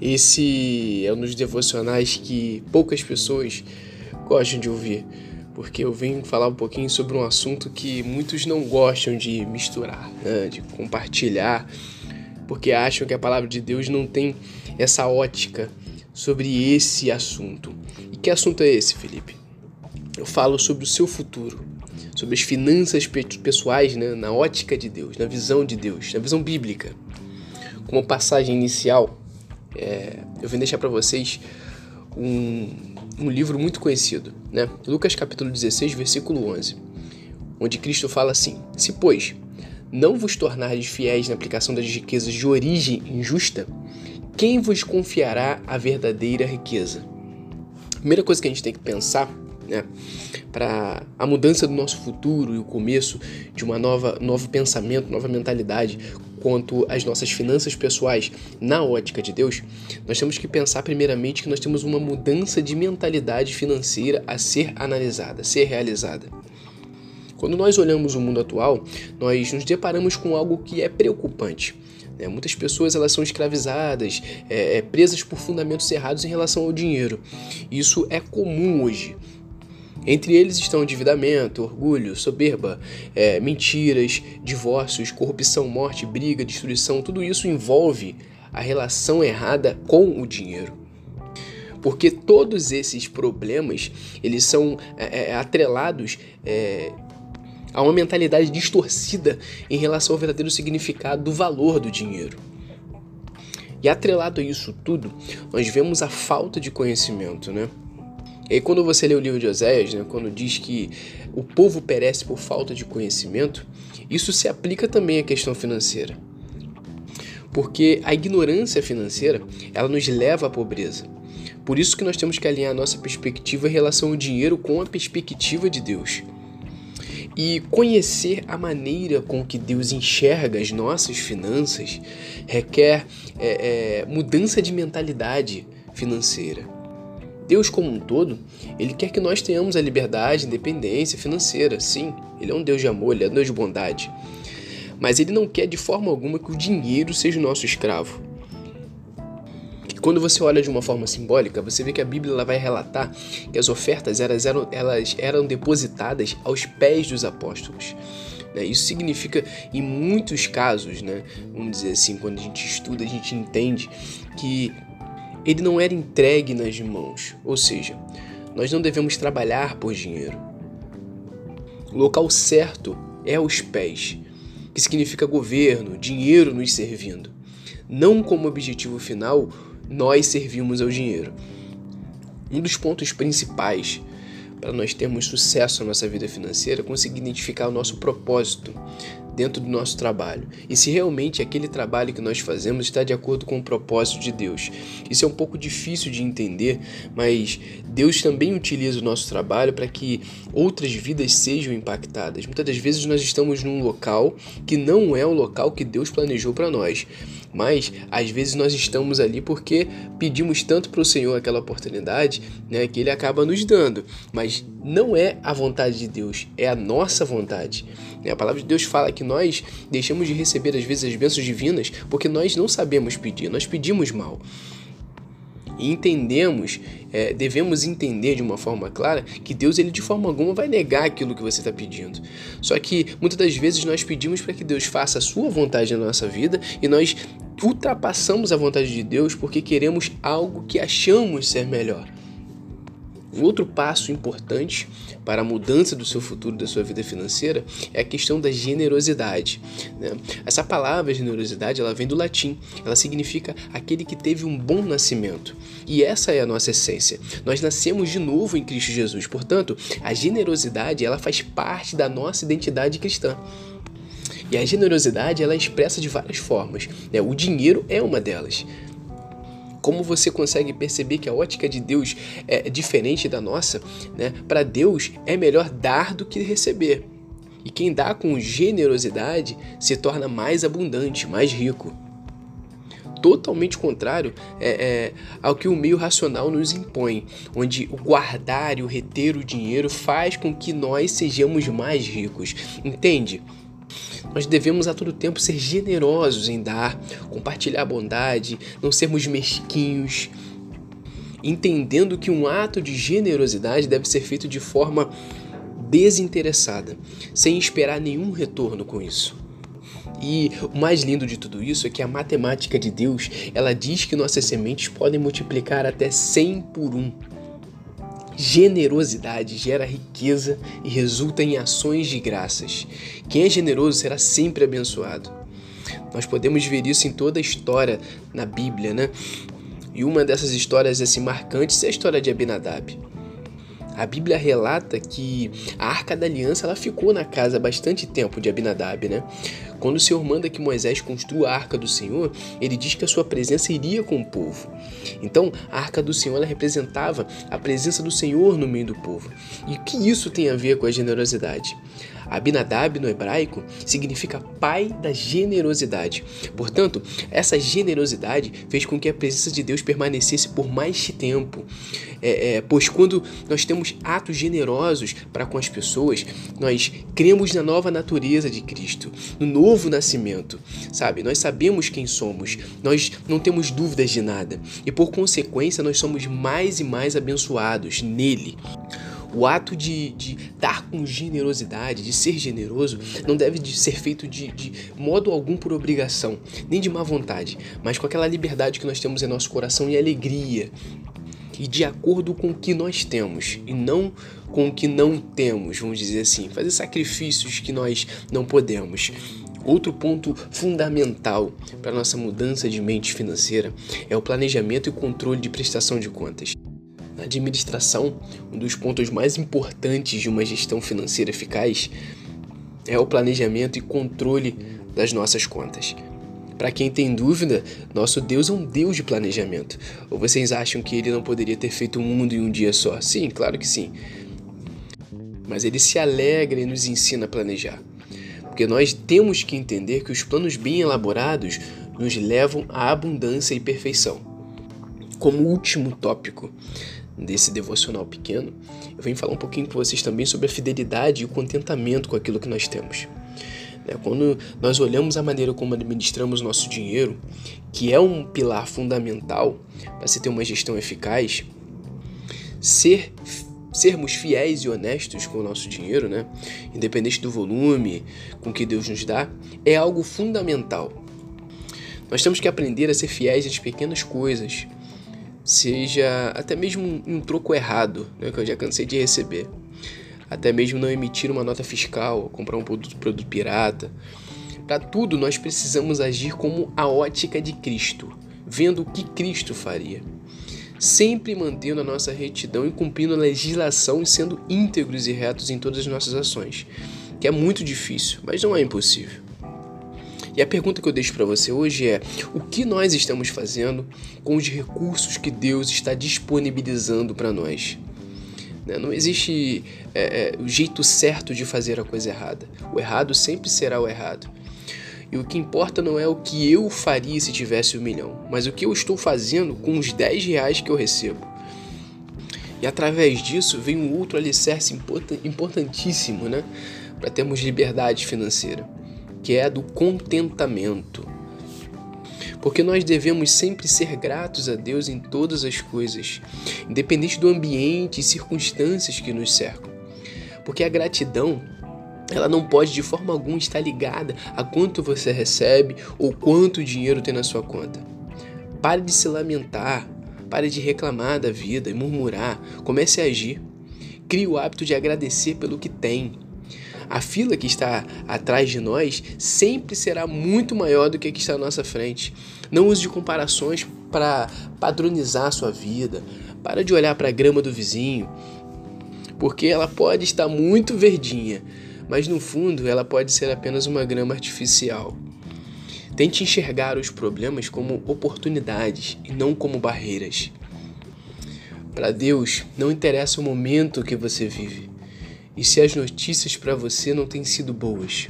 Esse é um dos devocionais que poucas pessoas gostam de ouvir, porque eu venho falar um pouquinho sobre um assunto que muitos não gostam de misturar, né? de compartilhar, porque acham que a palavra de Deus não tem essa ótica sobre esse assunto. E que assunto é esse, Felipe? Eu falo sobre o seu futuro, sobre as finanças pessoais né? na ótica de Deus, na visão de Deus, na visão bíblica. Como passagem inicial, é, eu vim deixar para vocês um, um livro muito conhecido, né? Lucas capítulo 16, versículo 11, onde Cristo fala assim: Se, pois, não vos tornardes fiéis na aplicação das riquezas de origem injusta, quem vos confiará a verdadeira riqueza? primeira coisa que a gente tem que pensar, né, para a mudança do nosso futuro e o começo de uma nova novo pensamento, nova mentalidade quanto às nossas finanças pessoais na ótica de Deus, nós temos que pensar primeiramente que nós temos uma mudança de mentalidade financeira a ser analisada, a ser realizada. Quando nós olhamos o mundo atual, nós nos deparamos com algo que é preocupante. Né? Muitas pessoas elas são escravizadas, é, é, presas por fundamentos errados em relação ao dinheiro. Isso é comum hoje. Entre eles estão endividamento, orgulho, soberba, é, mentiras, divórcios, corrupção, morte, briga, destruição. Tudo isso envolve a relação errada com o dinheiro. Porque todos esses problemas eles são é, é, atrelados é, a uma mentalidade distorcida em relação ao verdadeiro significado do valor do dinheiro. E atrelado a isso tudo, nós vemos a falta de conhecimento, né? E aí, quando você lê o livro de Oséias, né, quando diz que o povo perece por falta de conhecimento, isso se aplica também à questão financeira. Porque a ignorância financeira, ela nos leva à pobreza. Por isso que nós temos que alinhar a nossa perspectiva em relação ao dinheiro com a perspectiva de Deus. E conhecer a maneira com que Deus enxerga as nossas finanças requer é, é, mudança de mentalidade financeira. Deus como um todo, ele quer que nós tenhamos a liberdade, independência financeira. Sim, ele é um Deus de amor, ele é um Deus de bondade. Mas ele não quer de forma alguma que o dinheiro seja o nosso escravo. E quando você olha de uma forma simbólica, você vê que a Bíblia ela vai relatar que as ofertas elas eram, elas eram depositadas aos pés dos apóstolos. Né? Isso significa, em muitos casos, né, vamos dizer assim, quando a gente estuda, a gente entende que ele não era entregue nas mãos, ou seja, nós não devemos trabalhar por dinheiro. O local certo é aos pés, que significa governo, dinheiro nos servindo. Não como objetivo final, nós servimos ao dinheiro. Um dos pontos principais para nós termos sucesso na nossa vida financeira é conseguir identificar o nosso propósito dentro do nosso trabalho e se realmente aquele trabalho que nós fazemos está de acordo com o propósito de Deus. Isso é um pouco difícil de entender, mas Deus também utiliza o nosso trabalho para que outras vidas sejam impactadas. Muitas das vezes nós estamos num local que não é o local que Deus planejou para nós. Mas às vezes nós estamos ali porque pedimos tanto para o Senhor aquela oportunidade, né, que Ele acaba nos dando. Mas não é a vontade de Deus, é a nossa vontade. A palavra de Deus fala que nós deixamos de receber às vezes as bênçãos divinas porque nós não sabemos pedir, nós pedimos mal. E entendemos, é, devemos entender de uma forma clara que Deus ele de forma alguma vai negar aquilo que você está pedindo. Só que muitas das vezes nós pedimos para que Deus faça a sua vontade na nossa vida e nós ultrapassamos a vontade de Deus porque queremos algo que achamos ser melhor. Um outro passo importante para a mudança do seu futuro, da sua vida financeira, é a questão da generosidade. Né? Essa palavra generosidade ela vem do latim, ela significa aquele que teve um bom nascimento. E essa é a nossa essência. Nós nascemos de novo em Cristo Jesus. Portanto, a generosidade ela faz parte da nossa identidade cristã. E a generosidade ela é expressa de várias formas. Né? O dinheiro é uma delas. Como você consegue perceber que a ótica de Deus é diferente da nossa? Né? Para Deus é melhor dar do que receber. E quem dá com generosidade se torna mais abundante, mais rico. Totalmente contrário é, é, ao que o meio racional nos impõe, onde o guardar e o reter o dinheiro faz com que nós sejamos mais ricos. Entende? Nós devemos a todo tempo ser generosos em dar, compartilhar bondade, não sermos mesquinhos, entendendo que um ato de generosidade deve ser feito de forma desinteressada, sem esperar nenhum retorno com isso. E o mais lindo de tudo isso é que a matemática de Deus, ela diz que nossas sementes podem multiplicar até 100 por 1. Generosidade gera riqueza e resulta em ações de graças. Quem é generoso será sempre abençoado. Nós podemos ver isso em toda a história na Bíblia, né? E uma dessas histórias assim marcantes é a história de Abinadab. A Bíblia relata que a Arca da Aliança ela ficou na casa bastante tempo de Abinadab, né? Quando o Senhor manda que Moisés construa a Arca do Senhor, ele diz que a sua presença iria com o povo. Então, a Arca do Senhor representava a presença do Senhor no meio do povo. E o que isso tem a ver com a generosidade? Abinadab no hebraico significa pai da generosidade. Portanto, essa generosidade fez com que a presença de Deus permanecesse por mais tempo. É, é, pois quando nós temos atos generosos para com as pessoas, nós cremos na nova natureza de Cristo, no novo nascimento, sabe? Nós sabemos quem somos, nós não temos dúvidas de nada e por consequência nós somos mais e mais abençoados nele. O ato de, de dar com generosidade, de ser generoso, não deve ser feito de, de modo algum por obrigação, nem de má vontade, mas com aquela liberdade que nós temos em nosso coração e alegria, e de acordo com o que nós temos e não com o que não temos, vamos dizer assim, fazer sacrifícios que nós não podemos. Outro ponto fundamental para nossa mudança de mente financeira é o planejamento e controle de prestação de contas. Na administração, um dos pontos mais importantes de uma gestão financeira eficaz é o planejamento e controle das nossas contas. Para quem tem dúvida, nosso Deus é um Deus de planejamento. Ou vocês acham que ele não poderia ter feito o mundo em um dia só? Sim, claro que sim. Mas ele se alegra e nos ensina a planejar. Porque nós temos que entender que os planos bem elaborados nos levam à abundância e perfeição. Como último tópico, desse devocional pequeno, eu venho falar um pouquinho com vocês também sobre a fidelidade e o contentamento com aquilo que nós temos. Né, quando nós olhamos a maneira como administramos nosso dinheiro, que é um pilar fundamental para se ter uma gestão eficaz, ser sermos fiéis e honestos com o nosso dinheiro, né? independente do volume com que Deus nos dá, é algo fundamental. Nós temos que aprender a ser fiéis às pequenas coisas, seja até mesmo um troco errado, né, que eu já cansei de receber. Até mesmo não emitir uma nota fiscal, comprar um produto, produto pirata. Para tudo, nós precisamos agir como a ótica de Cristo, vendo o que Cristo faria. Sempre mantendo a nossa retidão e cumprindo a legislação e sendo íntegros e retos em todas as nossas ações, que é muito difícil, mas não é impossível. E a pergunta que eu deixo para você hoje é: o que nós estamos fazendo com os recursos que Deus está disponibilizando para nós? Né, não existe é, é, o jeito certo de fazer a coisa errada. O errado sempre será o errado. E o que importa não é o que eu faria se tivesse um milhão, mas o que eu estou fazendo com os 10 reais que eu recebo. E através disso vem um outro alicerce importantíssimo, né? Para termos liberdade financeira que é a do contentamento. Porque nós devemos sempre ser gratos a Deus em todas as coisas, independente do ambiente e circunstâncias que nos cercam. Porque a gratidão, ela não pode de forma alguma estar ligada a quanto você recebe ou quanto dinheiro tem na sua conta. Pare de se lamentar, pare de reclamar da vida e murmurar, comece a agir. Crie o hábito de agradecer pelo que tem a fila que está atrás de nós sempre será muito maior do que a que está à nossa frente. Não use comparações para padronizar a sua vida. Para de olhar para a grama do vizinho, porque ela pode estar muito verdinha, mas no fundo ela pode ser apenas uma grama artificial. Tente enxergar os problemas como oportunidades e não como barreiras. Para Deus, não interessa o momento que você vive, e se as notícias para você não têm sido boas.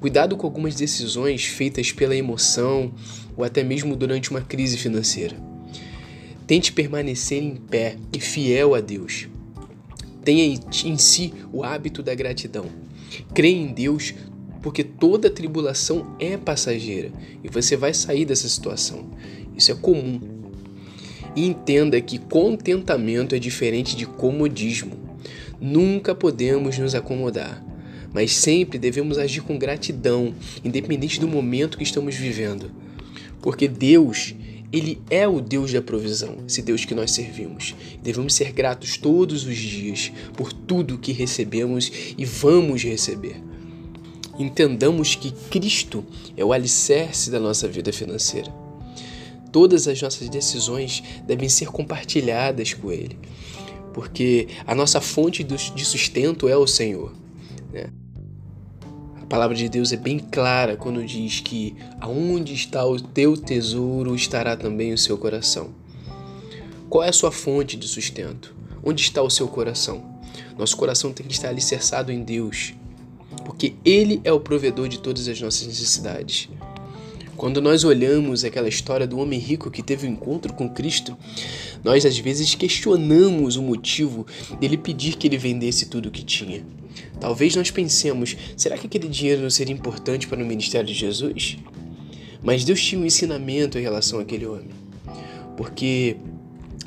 Cuidado com algumas decisões feitas pela emoção ou até mesmo durante uma crise financeira. Tente permanecer em pé e fiel a Deus. Tenha em si o hábito da gratidão. Creia em Deus porque toda tribulação é passageira e você vai sair dessa situação. Isso é comum. E entenda que contentamento é diferente de comodismo. Nunca podemos nos acomodar, mas sempre devemos agir com gratidão, independente do momento que estamos vivendo. Porque Deus, Ele é o Deus da provisão, esse Deus que nós servimos. Devemos ser gratos todos os dias por tudo que recebemos e vamos receber. Entendamos que Cristo é o alicerce da nossa vida financeira. Todas as nossas decisões devem ser compartilhadas com Ele, porque a nossa fonte de sustento é o Senhor. Palavra de Deus é bem clara quando diz que aonde está o teu tesouro estará também o seu coração. Qual é a sua fonte de sustento? Onde está o seu coração? Nosso coração tem que estar alicerçado em Deus, porque Ele é o provedor de todas as nossas necessidades. Quando nós olhamos aquela história do homem rico que teve o um encontro com Cristo, nós às vezes questionamos o motivo dele pedir que ele vendesse tudo o que tinha. Talvez nós pensemos: será que aquele dinheiro não seria importante para o ministério de Jesus? Mas Deus tinha um ensinamento em relação àquele homem. Porque,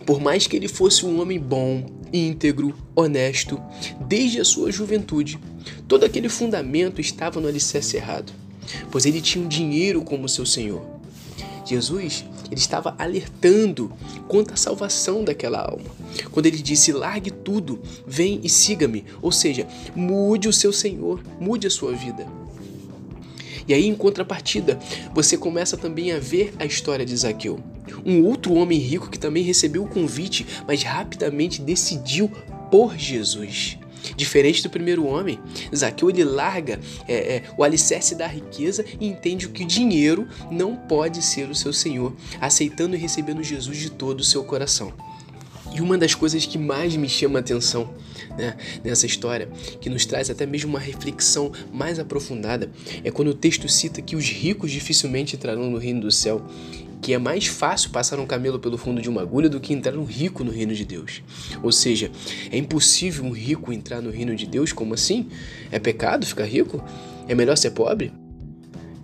por mais que ele fosse um homem bom, íntegro, honesto, desde a sua juventude, todo aquele fundamento estava no alicerce errado pois ele tinha o dinheiro como seu senhor. Jesus, ele estava alertando quanto à salvação daquela alma. Quando ele disse: "Largue tudo, vem e siga-me", ou seja, mude o seu senhor, mude a sua vida. E aí, em contrapartida, você começa também a ver a história de Zaqueu. Um outro homem rico que também recebeu o convite, mas rapidamente decidiu por Jesus. Diferente do primeiro homem, Zaqueu ele larga é, é, o alicerce da riqueza e entende que o dinheiro não pode ser o seu senhor, aceitando e recebendo Jesus de todo o seu coração. E uma das coisas que mais me chama a atenção né, nessa história, que nos traz até mesmo uma reflexão mais aprofundada, é quando o texto cita que os ricos dificilmente entrarão no reino do céu que é mais fácil passar um camelo pelo fundo de uma agulha do que entrar um rico no reino de Deus. Ou seja, é impossível um rico entrar no reino de Deus? Como assim? É pecado ficar rico? É melhor ser pobre?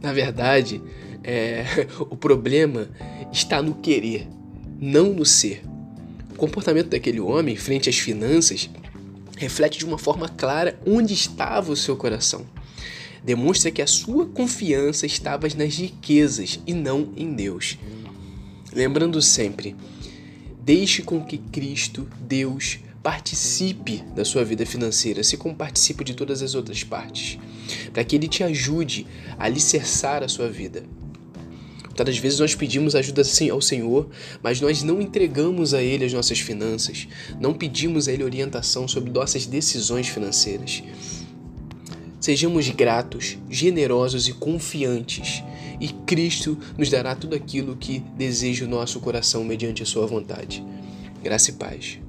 Na verdade, é, o problema está no querer, não no ser. O comportamento daquele homem frente às finanças reflete de uma forma clara onde estava o seu coração demonstra que a sua confiança estava nas riquezas e não em Deus. Lembrando sempre, deixe com que Cristo, Deus, participe da sua vida financeira, assim como participa de todas as outras partes, para que Ele te ajude a alicerçar a sua vida. Muitas vezes nós pedimos ajuda ao Senhor, mas nós não entregamos a Ele as nossas finanças, não pedimos a Ele orientação sobre nossas decisões financeiras. Sejamos gratos, generosos e confiantes, e Cristo nos dará tudo aquilo que deseja o nosso coração mediante a sua vontade. Graça e paz.